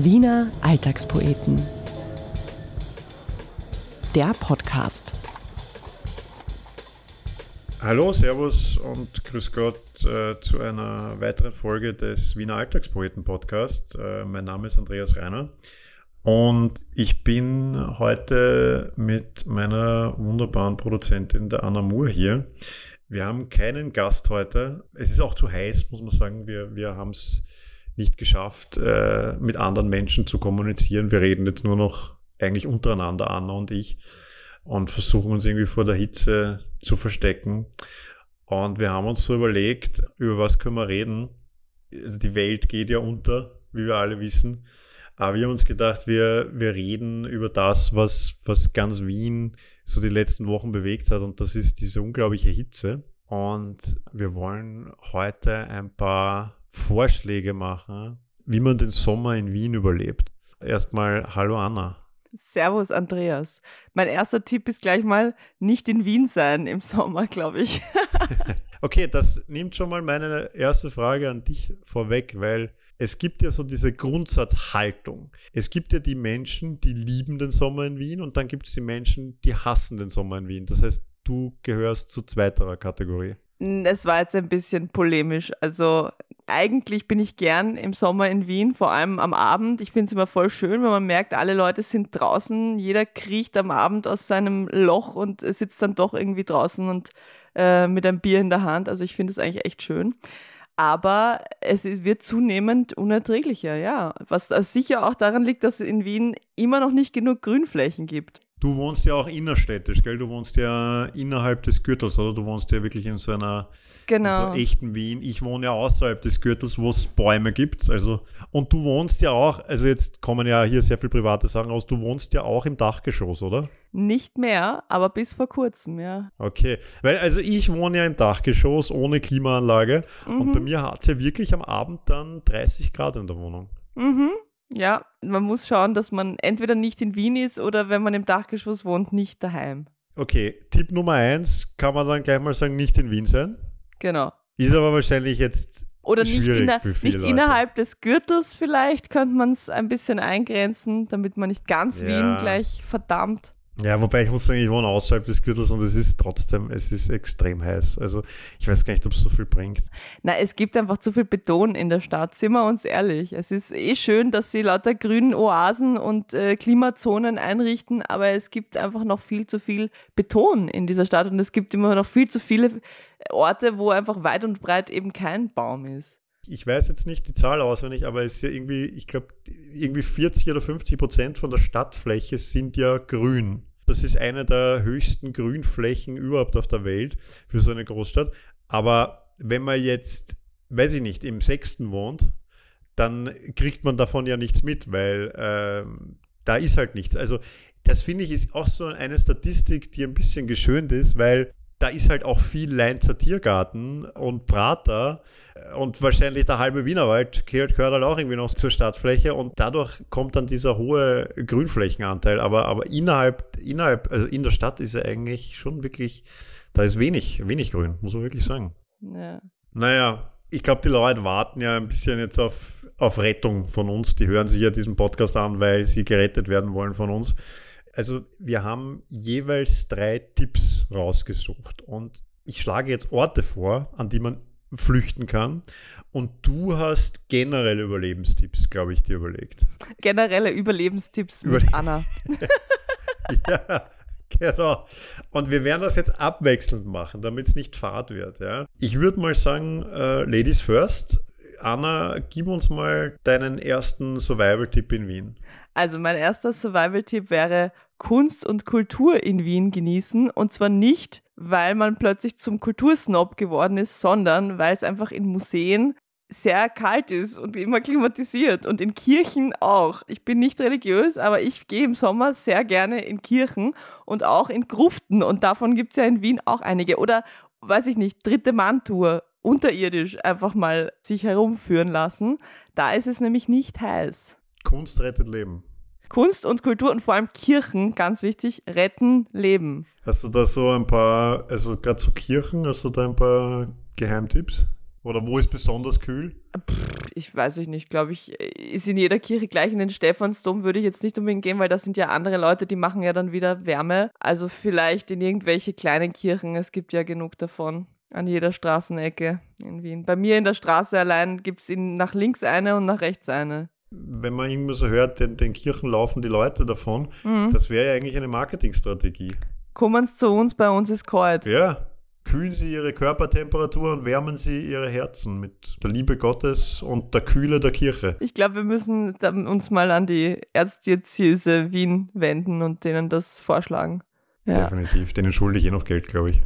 Wiener Alltagspoeten. Der Podcast. Hallo, Servus und Grüß Gott äh, zu einer weiteren Folge des Wiener Alltagspoeten Podcast. Äh, mein Name ist Andreas Reiner und ich bin heute mit meiner wunderbaren Produzentin, der Anna Moore, hier. Wir haben keinen Gast heute. Es ist auch zu heiß, muss man sagen. Wir, wir haben es nicht geschafft, äh, mit anderen Menschen zu kommunizieren. Wir reden jetzt nur noch eigentlich untereinander, Anna und ich, und versuchen uns irgendwie vor der Hitze zu verstecken. Und wir haben uns so überlegt, über was können wir reden. Also die Welt geht ja unter, wie wir alle wissen. Aber wir haben uns gedacht, wir, wir reden über das, was, was ganz Wien so die letzten Wochen bewegt hat. Und das ist diese unglaubliche Hitze. Und wir wollen heute ein paar Vorschläge machen, wie man den Sommer in Wien überlebt. Erstmal, hallo Anna. Servus, Andreas. Mein erster Tipp ist gleich mal nicht in Wien sein im Sommer, glaube ich. okay, das nimmt schon mal meine erste Frage an dich vorweg, weil es gibt ja so diese Grundsatzhaltung. Es gibt ja die Menschen, die lieben den Sommer in Wien und dann gibt es die Menschen, die hassen den Sommer in Wien. Das heißt, du gehörst zu zweiterer Kategorie. Es war jetzt ein bisschen polemisch. Also eigentlich bin ich gern im Sommer in Wien, vor allem am Abend. Ich finde es immer voll schön, wenn man merkt, alle Leute sind draußen, jeder kriecht am Abend aus seinem Loch und sitzt dann doch irgendwie draußen und äh, mit einem Bier in der Hand. Also ich finde es eigentlich echt schön aber es wird zunehmend unerträglicher, ja. Was sicher auch daran liegt, dass es in Wien immer noch nicht genug Grünflächen gibt. Du wohnst ja auch innerstädtisch, gell? Du wohnst ja innerhalb des Gürtels, oder? Du wohnst ja wirklich in so einer genau. so echten Wien. Ich wohne ja außerhalb des Gürtels, wo es Bäume gibt. Also, und du wohnst ja auch, also jetzt kommen ja hier sehr viele private Sachen raus, du wohnst ja auch im Dachgeschoss, oder? Nicht mehr, aber bis vor kurzem, ja. Okay, weil also ich wohne ja im Dachgeschoss ohne Klimaanlage mhm. und bei mir hat es ja wirklich am Abend dann 30 Grad in der Wohnung. Mhm. Ja, man muss schauen, dass man entweder nicht in Wien ist oder wenn man im Dachgeschoss wohnt, nicht daheim. Okay, Tipp Nummer eins kann man dann gleich mal sagen, nicht in Wien sein. Genau. Ist aber wahrscheinlich jetzt oder nicht, inner, nicht innerhalb des Gürtels vielleicht könnte man es ein bisschen eingrenzen, damit man nicht ganz ja. Wien gleich verdammt. Ja, wobei ich muss sagen, ich wohne außerhalb des Gürtels und es ist trotzdem, es ist extrem heiß. Also ich weiß gar nicht, ob es so viel bringt. Na, es gibt einfach zu viel Beton in der Stadt, sind wir uns ehrlich. Es ist eh schön, dass sie lauter grünen Oasen und äh, Klimazonen einrichten, aber es gibt einfach noch viel zu viel Beton in dieser Stadt und es gibt immer noch viel zu viele Orte, wo einfach weit und breit eben kein Baum ist ich weiß jetzt nicht die Zahl auswendig, aber es ist ja irgendwie, ich glaube, irgendwie 40 oder 50 Prozent von der Stadtfläche sind ja grün. Das ist eine der höchsten Grünflächen überhaupt auf der Welt für so eine Großstadt. Aber wenn man jetzt, weiß ich nicht, im sechsten wohnt, dann kriegt man davon ja nichts mit, weil ähm, da ist halt nichts. Also das finde ich ist auch so eine Statistik, die ein bisschen geschönt ist, weil da ist halt auch viel Leinzer Tiergarten und Prater und wahrscheinlich der halbe Wienerwald gehört, gehört halt auch irgendwie noch zur Stadtfläche und dadurch kommt dann dieser hohe Grünflächenanteil. Aber, aber innerhalb, innerhalb, also in der Stadt ist er eigentlich schon wirklich, da ist wenig, wenig Grün, muss man wirklich sagen. Ja. Naja, ich glaube, die Leute warten ja ein bisschen jetzt auf, auf Rettung von uns. Die hören sich ja diesen Podcast an, weil sie gerettet werden wollen von uns. Also wir haben jeweils drei Tipps rausgesucht und ich schlage jetzt Orte vor, an die man flüchten kann. Und du hast generelle Überlebenstipps, glaube ich, dir überlegt. Generelle Überlebenstipps mit Überle Anna. ja, genau. Und wir werden das jetzt abwechselnd machen, damit es nicht fad wird. Ja? Ich würde mal sagen, äh, Ladies first. Anna, gib uns mal deinen ersten Survival-Tipp in Wien. Also mein erster Survival-Tipp wäre Kunst und Kultur in Wien genießen. Und zwar nicht, weil man plötzlich zum Kultursnob geworden ist, sondern weil es einfach in Museen sehr kalt ist und immer klimatisiert und in Kirchen auch. Ich bin nicht religiös, aber ich gehe im Sommer sehr gerne in Kirchen und auch in Gruften und davon gibt es ja in Wien auch einige. Oder, weiß ich nicht, dritte Mann-Tour, unterirdisch einfach mal sich herumführen lassen. Da ist es nämlich nicht heiß. Kunst rettet Leben. Kunst und Kultur und vor allem Kirchen, ganz wichtig, retten Leben. Hast du da so ein paar, also gerade zu Kirchen, hast du da ein paar Geheimtipps? Oder wo ist besonders kühl? ich weiß ich nicht, glaube ich, ist in jeder Kirche gleich in den Stephansdom würde ich jetzt nicht unbedingt gehen, weil das sind ja andere Leute, die machen ja dann wieder Wärme. Also vielleicht in irgendwelche kleinen Kirchen, es gibt ja genug davon. An jeder Straßenecke in Wien. Bei mir in der Straße allein gibt es nach links eine und nach rechts eine. Wenn man irgendwie so hört, den, den Kirchen laufen die Leute davon, Mhm. das wäre ja eigentlich eine Marketingstrategie. Kommen Sie zu uns, bei uns ist kalt. Ja, kühlen Sie Ihre Körpertemperatur und wärmen Sie Ihre Herzen mit der Liebe Gottes und der Kühle der Kirche. Ich glaube, wir müssen uns mal an die Erzdiözese Wien wenden und denen das vorschlagen. Ja. Definitiv. Denen schulde ich eh noch Geld, glaube ich.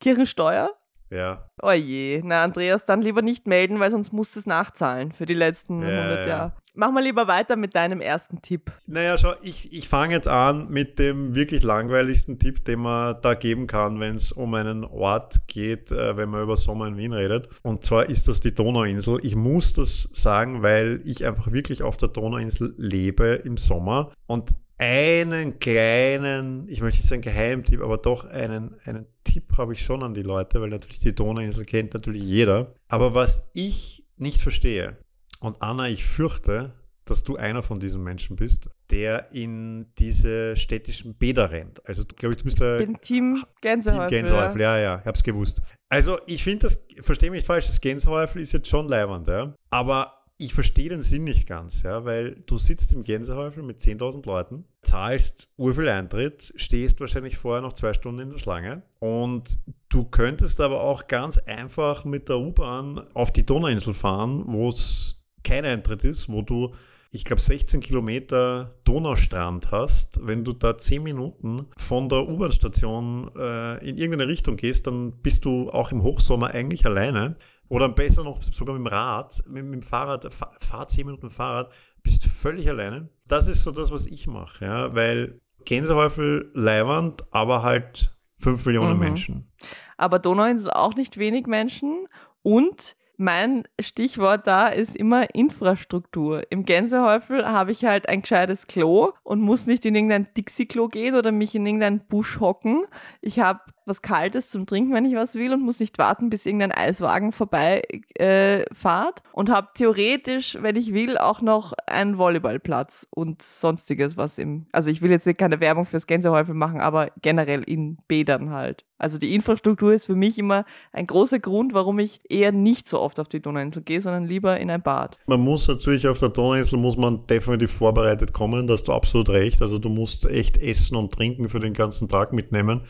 Kirchensteuer? Ja, Oh je. Na, Andreas, dann lieber nicht melden, weil sonst musst du es nachzahlen für die letzten Ja, 100 ja. Jahre. Mach mal lieber weiter mit deinem ersten Tipp. Naja, schau, ich, ich fange jetzt an mit dem wirklich langweiligsten Tipp, den man da geben kann, wenn es um einen Ort geht, äh, wenn man über Sommer in Wien redet. Und zwar ist das die Donauinsel. Ich muss das sagen, weil ich einfach wirklich auf der Donauinsel lebe im Sommer und einen kleinen, ich möchte nicht sagen Geheimtipp, aber doch einen, einen Tipp habe ich schon an die Leute, weil natürlich die Donauinsel kennt natürlich jeder. Aber was ich nicht verstehe, und Anna, ich fürchte, dass du einer von diesen Menschen bist, der in diese städtischen Bäder rennt. Also, glaube ich, du bist der Ich bin Team Team Gänsehäufel. Gänsehäufel. Ja, ja, ich hab's gewusst. Also, ich finde das, verstehe mich falsch, das Gänsehäufel ist jetzt schon leiwand, ja. Aber ich verstehe den Sinn nicht ganz, ja, weil du sitzt im Gänsehäufel mit 10.000 Leuten, zahlst urviel Eintritt, stehst wahrscheinlich vorher noch zwei Stunden in der Schlange und du könntest aber auch ganz einfach mit der U-Bahn auf die Donauinsel fahren, wo es kein Eintritt ist, wo du, ich glaube, 16 Kilometer Donaustrand hast. Wenn du da 10 Minuten von der U-Bahn-Station äh, in irgendeine Richtung gehst, dann bist du auch im Hochsommer eigentlich alleine. Oder besser noch sogar mit dem Rad, mit, mit dem Fahrrad, fahr, fahr 10 Minuten Fahrrad, bist völlig alleine. Das ist so das, was ich mache, ja, weil Gänsehäufel leiwand, aber halt 5 Millionen Mhm. Menschen. Aber Donauinsel auch nicht wenig Menschen. Und mein Stichwort da ist immer Infrastruktur. Im Gänsehäufel habe ich halt ein gescheites Klo und muss nicht in irgendein Dixie-Klo gehen oder mich in irgendeinen Busch hocken. Ich habe was Kaltes zum Trinken, wenn ich was will und muss nicht warten, bis irgendein Eiswagen vorbei äh, fahrt. Und habe theoretisch, wenn ich will, auch noch einen Volleyballplatz und sonstiges, was im... Also ich will jetzt keine Werbung fürs Gänsehäufel machen, aber generell in Bädern halt. Also die Infrastruktur ist für mich immer ein großer Grund, warum ich eher nicht so oft auf die Donauinsel gehe, sondern lieber in ein Bad. Man muss natürlich auf der Donauinsel muss man definitiv vorbereitet kommen, da hast du absolut recht. Also du musst echt Essen und Trinken für den ganzen Tag mitnehmen.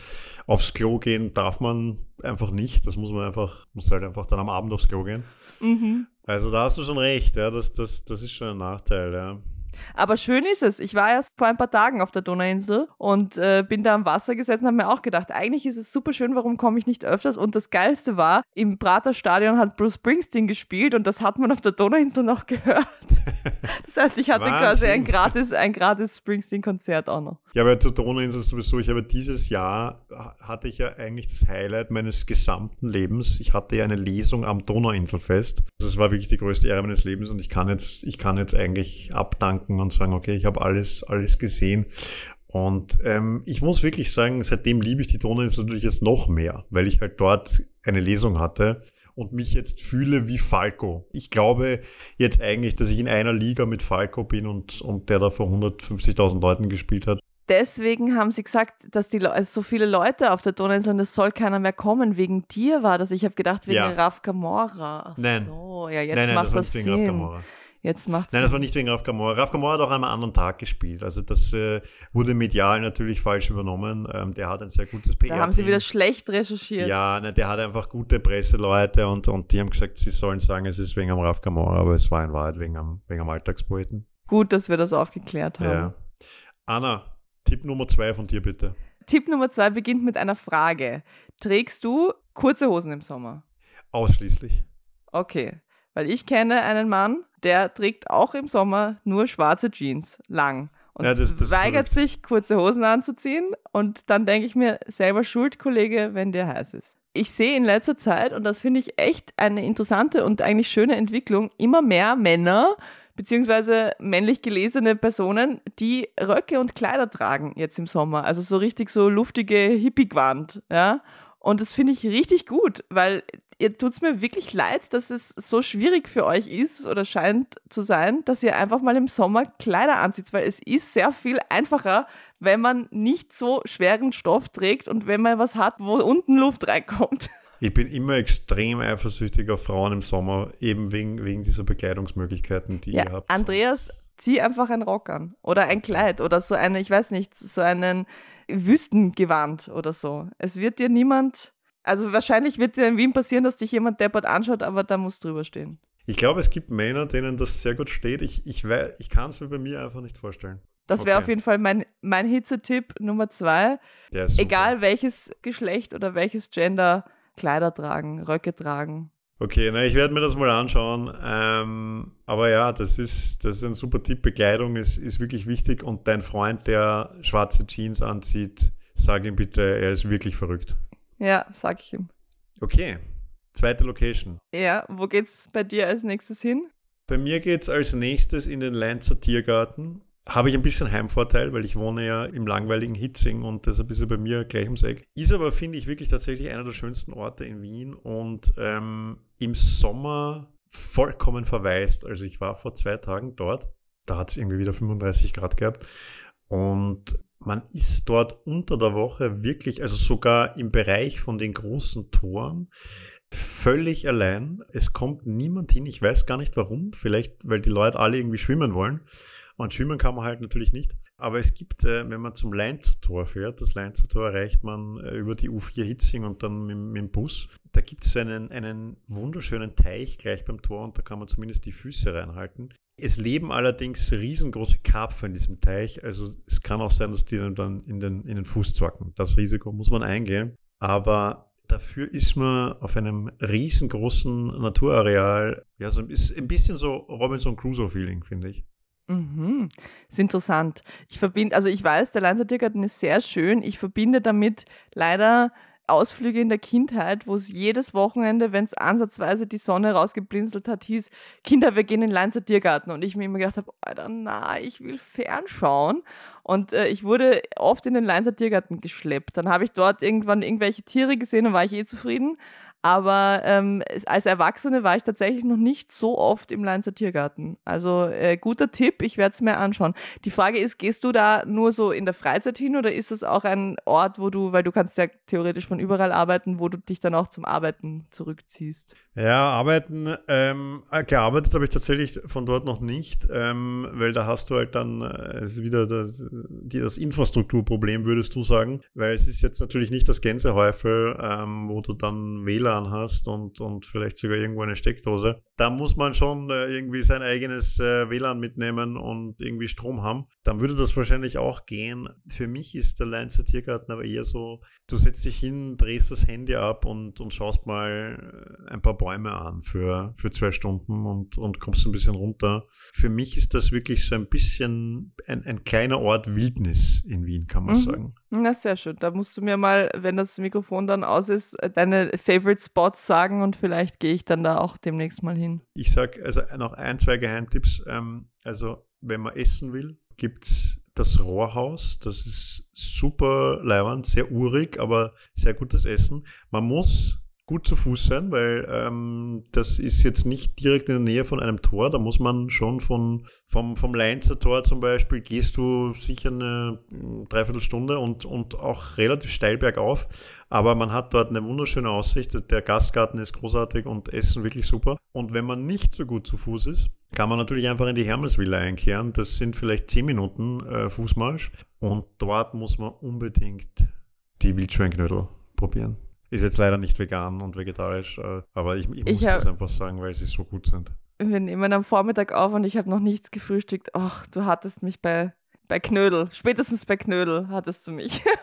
Aufs Klo gehen darf man einfach nicht. Das muss man einfach, muss halt einfach dann am Abend aufs Klo gehen. Mhm. Also da hast du schon recht, ja, das, das, das ist schon ein Nachteil, ja. Aber schön ist es. Ich war erst vor ein paar Tagen auf der Donauinsel und äh, bin da am Wasser gesessen und habe mir auch gedacht, eigentlich ist es super schön, warum komme ich nicht öfters? Und das Geilste war, im Prater Stadion hat Bruce Springsteen gespielt und das hat man auf der Donauinsel noch gehört. Das heißt, ich hatte quasi ein gratis, ein gratis Springsteen-Konzert auch noch. Ja, aber zur Donauinsel sowieso, ich habe dieses Jahr, ha- hatte ich ja eigentlich das Highlight meines gesamten Lebens. Ich hatte ja eine Lesung am Donauinselfest. Das war wirklich die größte Ehre meines Lebens und ich kann jetzt, ich kann jetzt eigentlich abdanken und sagen, okay, ich habe alles, alles gesehen. Und ähm, ich muss wirklich sagen, seitdem liebe ich die Donauinsel natürlich jetzt noch mehr, weil ich halt dort eine Lesung hatte und mich jetzt fühle wie Falco. Ich glaube jetzt eigentlich, dass ich in einer Liga mit Falco bin und, und der da vor 150.000 Leuten gespielt hat. Deswegen haben sie gesagt, dass die Le so viele Leute auf der Donauinsel und es soll keiner mehr kommen. Wegen dir war das. Ich habe gedacht, wegen Ja. Raf Kamora. Ach Nein. so, ja, jetzt nein, nein, macht das das Sinn. Jetzt macht Nein, das war nicht wegen Raf Kamora. Raf Kamora hat auch an einem anderen Tag gespielt. Also das äh, wurde medial natürlich falsch übernommen. Ähm, der hat ein sehr gutes PR. Da haben sie wieder schlecht recherchiert. Ja, ne, der hat einfach gute Presseleute und, und die haben gesagt, sie sollen sagen, es ist wegen am Raf Kamora, aber es war in Wahrheit wegen am, wegen am Alltagspoeten. Gut, dass wir das aufgeklärt haben. Ja. Anna, Tipp Nummer zwei von dir bitte. Tipp Nummer zwei beginnt mit einer Frage. Trägst du kurze Hosen im Sommer? Ausschließlich. Okay, weil ich kenne einen Mann, der trägt auch im Sommer nur schwarze Jeans, lang. Und Ja, das- das weigert sich, kurze Hosen anzuziehen. Und dann denke ich mir, selber schuld, Kollege, wenn dir heiß ist. Ich sehe in letzter Zeit, und das finde ich echt eine interessante und eigentlich schöne Entwicklung, immer mehr Männer beziehungsweise männlich gelesene Personen, die Röcke und Kleider tragen jetzt im Sommer. Also so richtig so luftige Hippie-Gewand, ja. Und das finde ich richtig gut, weil ihr tut es mir wirklich leid, dass es so schwierig für euch ist oder scheint zu sein, dass ihr einfach mal im Sommer Kleider anzieht, weil es ist sehr viel einfacher, wenn man nicht so schweren Stoff trägt und wenn man was hat, wo unten Luft reinkommt. Ich bin immer extrem eifersüchtig auf Frauen im Sommer, eben wegen, wegen dieser Bekleidungsmöglichkeiten, die Ja, ihr habt. Andreas, zieh einfach ein Rock an oder ein Kleid oder so eine, ich weiß nicht, so einen Wüstengewand oder so. Es wird dir niemand, also wahrscheinlich wird dir in Wien passieren, dass dich jemand deppert anschaut, aber da muss drüber stehen. Ich glaube, es gibt Männer, denen das sehr gut steht. Ich, ich, ich kann es mir bei mir einfach nicht vorstellen. Das wäre Okay. auf jeden Fall mein, mein Hitzetipp Nummer zwei. Egal welches Geschlecht oder welches Gender Kleider tragen, Röcke tragen. Okay, na, ich werde mir das mal anschauen. Ähm, aber ja, das ist, das ist ein super Tipp. Bekleidung ist, ist wirklich wichtig. Und dein Freund, der schwarze Jeans anzieht, sag ihm bitte, er ist wirklich verrückt. Ja, sag ich ihm. Okay, zweite Location. Ja, wo geht's bei dir als nächstes hin? Bei mir geht es als nächstes in den Leinzer Tiergarten. Habe ich ein bisschen Heimvorteil, weil ich wohne ja im langweiligen Hitzing und das ist ein bisschen bei mir gleich ums Eck. Ist aber, finde ich, wirklich tatsächlich einer der schönsten Orte in Wien und ähm, im Sommer vollkommen verwaist. Also ich war vor zwei Tagen dort, da hat es irgendwie wieder 35 Grad gehabt und man ist dort unter der Woche wirklich, also sogar im Bereich von den großen Toren, völlig allein. Es kommt niemand hin. Ich weiß gar nicht warum. Vielleicht, weil die Leute alle irgendwie schwimmen wollen. Und schwimmen kann man halt natürlich nicht. Aber es gibt, äh, wenn man zum Leinzer Tor fährt, das Leinzer Tor erreicht man äh, über die U4 Hitzing und dann mit, mit dem Bus. Da gibt es einen, einen wunderschönen Teich gleich beim Tor und da kann man zumindest die Füße reinhalten. Es leben allerdings riesengroße Karpfen in diesem Teich. Also es kann auch sein, dass die dann in den, in den Fuß zwacken. Das Risiko muss man eingehen. Aber dafür ist man auf einem riesengroßen Naturareal. Ja, so bisschen, ein bisschen so Robinson Crusoe-Feeling, finde ich. Mhm. Ist interessant. Ich verbinde, also ich weiß, der Leinzer Tiergarten ist sehr schön. Ich verbinde damit leider Ausflüge in der Kindheit, wo es jedes Wochenende, wenn es ansatzweise die Sonne rausgeblinzelt hat, hieß, Kinder, wir gehen in den Leinzer Tiergarten. Und ich mir immer gedacht habe, Alter, na, ich will fernschauen. Und äh, ich wurde oft in den Leinzer Tiergarten geschleppt. Dann habe ich dort irgendwann irgendwelche Tiere gesehen und war ich eh zufrieden. Aber ähm, als Erwachsene war ich tatsächlich noch nicht so oft im Leinzer Tiergarten. Also äh, guter Tipp, ich werde es mir anschauen. Die Frage ist, gehst du da nur so in der Freizeit hin oder ist es auch ein Ort, wo du, weil du kannst ja theoretisch von überall arbeiten, wo du dich dann auch zum Arbeiten zurückziehst? Ja, arbeiten, ähm, äh, gearbeitet habe ich tatsächlich von dort noch nicht, ähm, weil da hast du halt dann äh, wieder das, das Infrastrukturproblem, würdest du sagen, weil es ist jetzt natürlich nicht das Gänsehäufel, ähm, wo du dann WLAN hast und, und vielleicht sogar irgendwo eine Steckdose. Da muss man schon äh, irgendwie sein eigenes äh, WLAN mitnehmen und irgendwie Strom haben. Dann würde das wahrscheinlich auch gehen. Für mich ist der Leinzer Tiergarten aber eher so, du setzt dich hin, drehst das Handy ab und, und schaust mal äh, ein paar Bäume an für, für zwei Stunden und, und kommst ein bisschen runter. Für mich ist das wirklich so ein bisschen ein, ein kleiner Ort Wildnis in Wien, kann man Mhm. sagen. Na, sehr schön. Da musst du mir mal, wenn das Mikrofon dann aus ist, äh, deine Favorite Spots sagen und vielleicht gehe ich dann da auch demnächst mal hin. Ich sag also noch ein, zwei Geheimtipps. Ähm, also, wenn man essen will, gibt's das Rohrhaus. Das ist super leiwand, sehr urig, aber sehr gutes Essen. Man muss gut zu Fuß sein, weil ähm, das ist jetzt nicht direkt in der Nähe von einem Tor. Da muss man schon von, vom, vom Leinzer Tor zum Beispiel, gehst du sicher eine mm, Dreiviertelstunde und, und auch relativ steil bergauf. Aber man hat dort eine wunderschöne Aussicht. Der Gastgarten ist großartig und Essen wirklich super. Und wenn man nicht so gut zu Fuß ist, kann man natürlich einfach in die Hermesvilla einkehren. Das sind vielleicht 10 Minuten äh, Fußmarsch. Und dort muss man unbedingt die Wildschweinknödel probieren. Ist jetzt leider nicht vegan und vegetarisch, äh, aber ich, ich muss Ich hab- das einfach sagen, weil sie so gut sind. Wir nehmen am Vormittag auf und ich habe noch nichts gefrühstückt. Ach, du hattest mich bei, bei Knödel. Spätestens bei Knödel hattest du mich.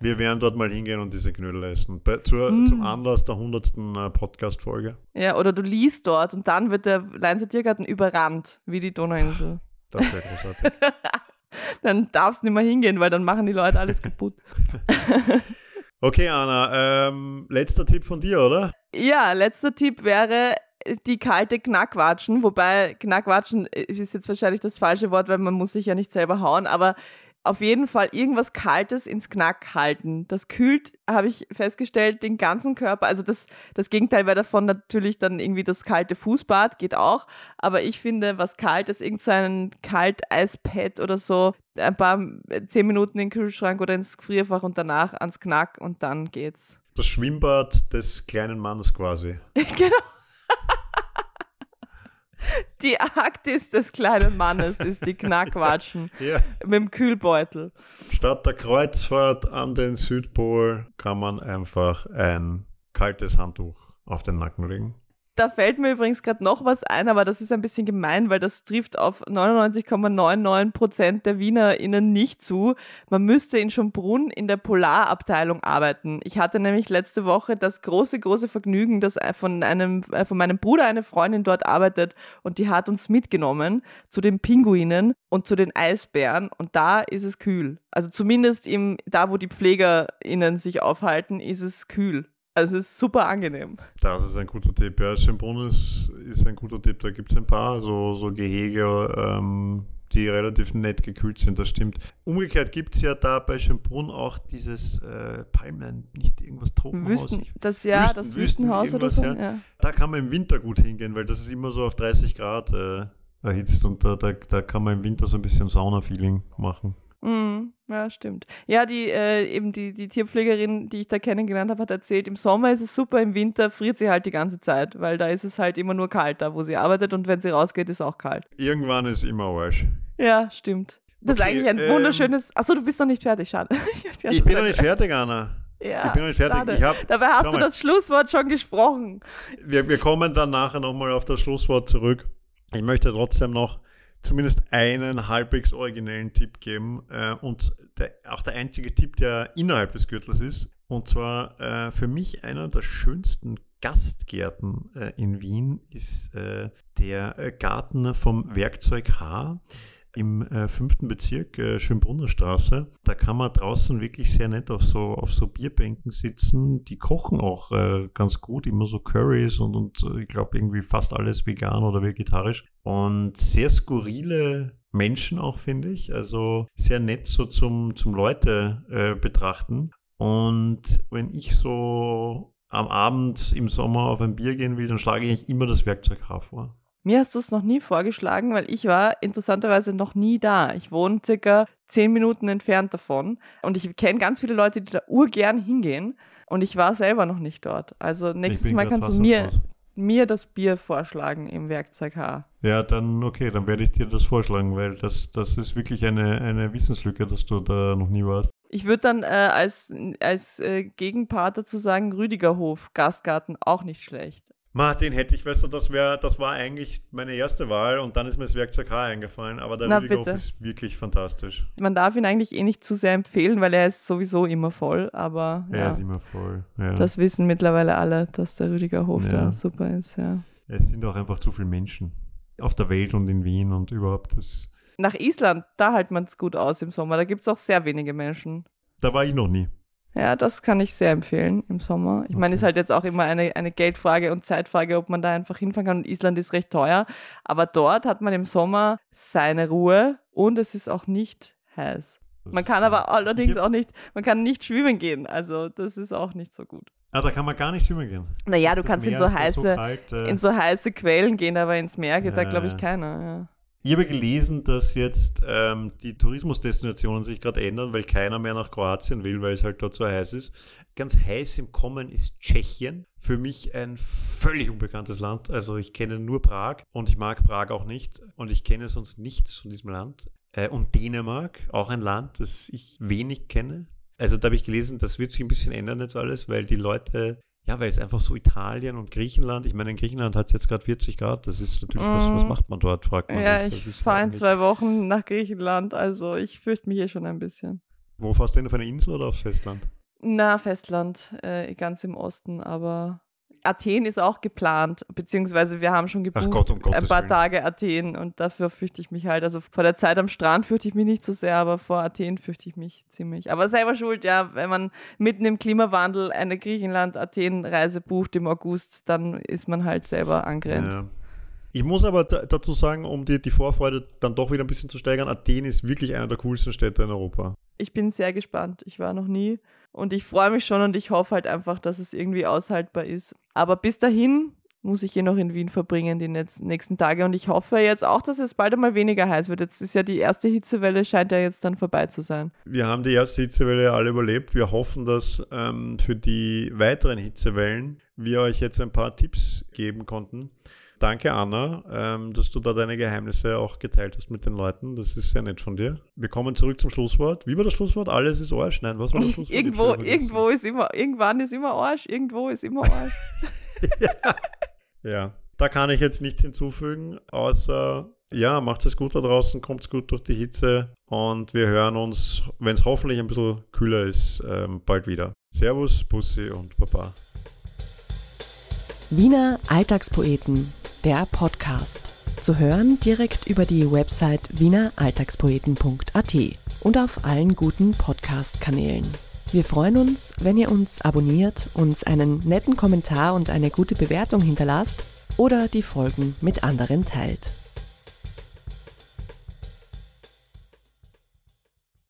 Wir werden dort mal hingehen und diese Knödel essen. Bei, zur, Mm. Zum Anlass der 100. äh, Podcast-Folge. ja, oder du liest dort und dann wird der Leinzer Tiergarten überrannt, wie die Donauinsel. Das wäre großartig. Dann darfst du nicht mehr hingehen, weil dann machen die Leute alles kaputt. Okay, Anna, ähm, letzter Tipp von dir, oder? Ja, letzter Tipp wäre die kalte Knackwatschen, wobei Knackwatschen ist jetzt wahrscheinlich das falsche Wort, weil man muss sich ja nicht selber hauen, aber auf jeden Fall irgendwas Kaltes ins Knack halten. Das kühlt, habe ich festgestellt, den ganzen Körper. Also das, das Gegenteil wäre davon natürlich dann irgendwie das kalte Fußbad, geht auch. Aber ich finde, was Kaltes, irgendein so Kalteispad oder so, ein paar zehn Minuten in den Kühlschrank oder ins Gefrierfach und danach ans Knack und dann geht's. Das Schwimmbad des kleinen Mannes quasi. genau. Die Arktis des kleinen Mannes ist die Knackwatschen Ja. mit dem Kühlbeutel. Statt der Kreuzfahrt an den Südpol kann man einfach ein kaltes Handtuch auf den Nacken legen. Da fällt mir übrigens gerade noch was ein, aber das ist ein bisschen gemein, weil das trifft auf 99,99 Prozent der WienerInnen nicht zu. Man müsste in Schönbrunn in der Polarabteilung arbeiten. Ich hatte nämlich letzte Woche das große, große Vergnügen, dass von, einem, äh, von meinem Bruder eine Freundin dort arbeitet und die hat uns mitgenommen zu den Pinguinen und zu den Eisbären und da ist es kühl. Also zumindest im, da, wo die PflegerInnen sich aufhalten, ist es kühl. Also es ist super angenehm. Das ist ein guter Tipp. Ja, Schönbrunn ist, ist ein guter Tipp. Da gibt es ein paar so, so Gehege, ähm, die relativ nett gekühlt sind, das stimmt. Umgekehrt gibt es ja da bei Schönbrunn auch dieses äh, Palmen, nicht irgendwas Tropenhaus. Wüsten, das ja, Wüsten- das Wüsten- Wüstenhaus oder so. ja. Ja. Da kann man im Winter gut hingehen, weil das ist immer so auf 30 Grad äh, erhitzt und da, da, da kann man im Winter so ein bisschen Sauna-Feeling machen. Mhm, ja, stimmt. Ja, die, äh, eben die, die Tierpflegerin, die ich da kennengelernt habe, hat erzählt, im Sommer ist es super, im Winter friert sie halt die ganze Zeit, weil da ist es halt immer nur kalt, da wo sie arbeitet und wenn sie rausgeht, ist auch kalt. Irgendwann ist immer Arsch. Ja, stimmt. Das Okay, ist eigentlich ein ähm, wunderschönes. Achso, du bist noch nicht fertig, schade. hab Ich bin noch nicht fertig, Anna. Ja, ich bin noch nicht fertig. schade. Ich hab, Dabei hast du mal. das Schlusswort schon gesprochen. wir, wir kommen dann nachher nochmal auf das Schlusswort zurück. Ich möchte trotzdem noch zumindest einen halbwegs originellen Tipp geben äh, und der, auch der einzige Tipp, der innerhalb des Gürtels ist. Und zwar äh, für mich einer der schönsten Gastgärten äh, in Wien ist äh, der äh, Garten vom Werkzeug H im äh, fünften Bezirk, äh, Schönbrunner Straße. Da kann man draußen wirklich sehr nett auf so, auf so Bierbänken sitzen. Die kochen auch äh, ganz gut, immer so Currys und, und äh, ich glaube irgendwie fast alles vegan oder vegetarisch. Und sehr skurrile Menschen auch, finde ich. Also sehr nett so zum, zum Leute äh, betrachten. Und wenn ich so am Abend im Sommer auf ein Bier gehen will, dann schlage ich eigentlich immer das Werkzeug H vor. Mir hast du es noch nie vorgeschlagen, weil ich war interessanterweise noch nie da. Ich wohne circa zehn Minuten entfernt davon und ich kenne ganz viele Leute, die da urgern hingehen und ich war selber noch nicht dort. Also nächstes Mal kannst du mir, mir das Bier vorschlagen im Werkzeug H. Ja, dann okay, dann werde ich dir das vorschlagen, weil das, das ist wirklich eine, eine Wissenslücke, dass du da noch nie warst. Ich würde dann äh, als, als äh, Gegenpart dazu sagen, Rüdigerhof, Gastgarten, auch nicht schlecht. Ma, den hätte ich, weißt du, das, wär, das war eigentlich meine erste Wahl und dann ist mir das Werkzeug H eingefallen, aber der Na, bitte. ist wirklich fantastisch. Man darf ihn eigentlich eh nicht zu sehr empfehlen, weil er ist sowieso immer voll, aber Er ja, ist immer voll. Ja. das wissen mittlerweile alle, dass der Rüdigerhof Ja. da super ist, ja. es sind auch einfach zu viele Menschen auf der Welt und in Wien und überhaupt. Das, Nach Island, da hält man es gut aus im Sommer. Da gibt es auch sehr wenige Menschen. da war ich noch nie. Ja, das kann ich sehr empfehlen im Sommer. Ich meine, Okay. ist halt jetzt auch immer eine, eine Geldfrage und Zeitfrage, ob man da einfach hinfahren kann. Und Island ist recht teuer. Aber dort hat man im Sommer seine Ruhe und es ist auch nicht heiß. Man kann aber allerdings auch nicht, man kann nicht schwimmen gehen. Also das ist auch nicht so gut. Ah, da kann man gar nicht schwimmen gehen. Naja, du kannst in so da heiße, kalt, äh, in so heiße Quellen gehen, aber ins Meer geht da, Ja, glaube ich, keiner. Ja. Ich habe gelesen, dass jetzt ähm, die Tourismusdestinationen sich gerade ändern, weil keiner mehr nach Kroatien will, weil es halt dort so heiß ist. Ganz heiß im Kommen ist Tschechien. Für mich ein völlig unbekanntes Land. Also ich kenne nur Prag und ich mag Prag auch nicht und ich kenne sonst nichts von diesem Land. Äh, und Dänemark, auch ein Land, das ich wenig kenne. Also da habe ich gelesen, das wird sich ein bisschen ändern jetzt alles, weil die Leute, ja, weil es einfach so Italien und Griechenland, ich meine, in Griechenland hat es jetzt gerade 40 Grad, das ist natürlich, was, was Mhm. macht man dort, fragt man Ja, sich. Ich fahre in zwei Wochen nach Griechenland, also ich fürchte mich hier schon ein bisschen. Wo fährst du denn auf eine Insel oder aufs Festland? Na, Festland, äh, ganz im Osten, aber Athen ist auch geplant, beziehungsweise wir haben schon gebucht Ach Gott, um ein paar Willen. Tage Athen und dafür fürchte ich mich halt. Also vor der Zeit am Strand fürchte ich mich nicht so sehr, aber vor Athen fürchte ich mich ziemlich. Aber selber schuld, ja, wenn man mitten im Klimawandel eine Griechenland-Athen-Reise bucht im August, dann ist man halt selber angrenzt. Ja. Ich muss aber dazu sagen, um die, die Vorfreude dann doch wieder ein bisschen zu steigern, Athen ist wirklich eine der coolsten Städte in Europa. Ich bin sehr gespannt. Ich war noch nie und ich freue mich schon und ich hoffe halt einfach, dass es irgendwie aushaltbar ist. Aber bis dahin muss ich hier noch in Wien verbringen die nächsten Tage und ich hoffe jetzt auch, dass es bald einmal weniger heiß wird. Jetzt ist ja die erste Hitzewelle, scheint ja jetzt dann vorbei zu sein. Wir haben die erste Hitzewelle alle überlebt. Wir hoffen, dass ähm, für die weiteren Hitzewellen wir euch jetzt ein paar Tipps geben konnten. Danke, Anna, ähm, dass du da deine Geheimnisse auch geteilt hast mit den Leuten. Das ist sehr nett von dir. Wir kommen zurück zum Schlusswort. Wie war das Schlusswort? Alles ist Arsch? Nein, was war das Schlusswort? irgendwo, irgendwo ist immer, irgendwann ist immer Arsch, irgendwo ist immer Arsch. ja. ja, da kann ich jetzt nichts hinzufügen, außer ja, macht es gut da draußen, kommt es gut durch die Hitze und wir hören uns, wenn es hoffentlich ein bisschen kühler ist, ähm, bald wieder. Servus, Bussi und Baba. Wiener Alltagspoeten der Podcast. Zu hören direkt über die Website wieneralltagspoeten.at und auf allen guten Podcast-Kanälen. Wir freuen uns, wenn ihr uns abonniert, uns einen netten Kommentar und eine gute Bewertung hinterlasst oder die Folgen mit anderen teilt.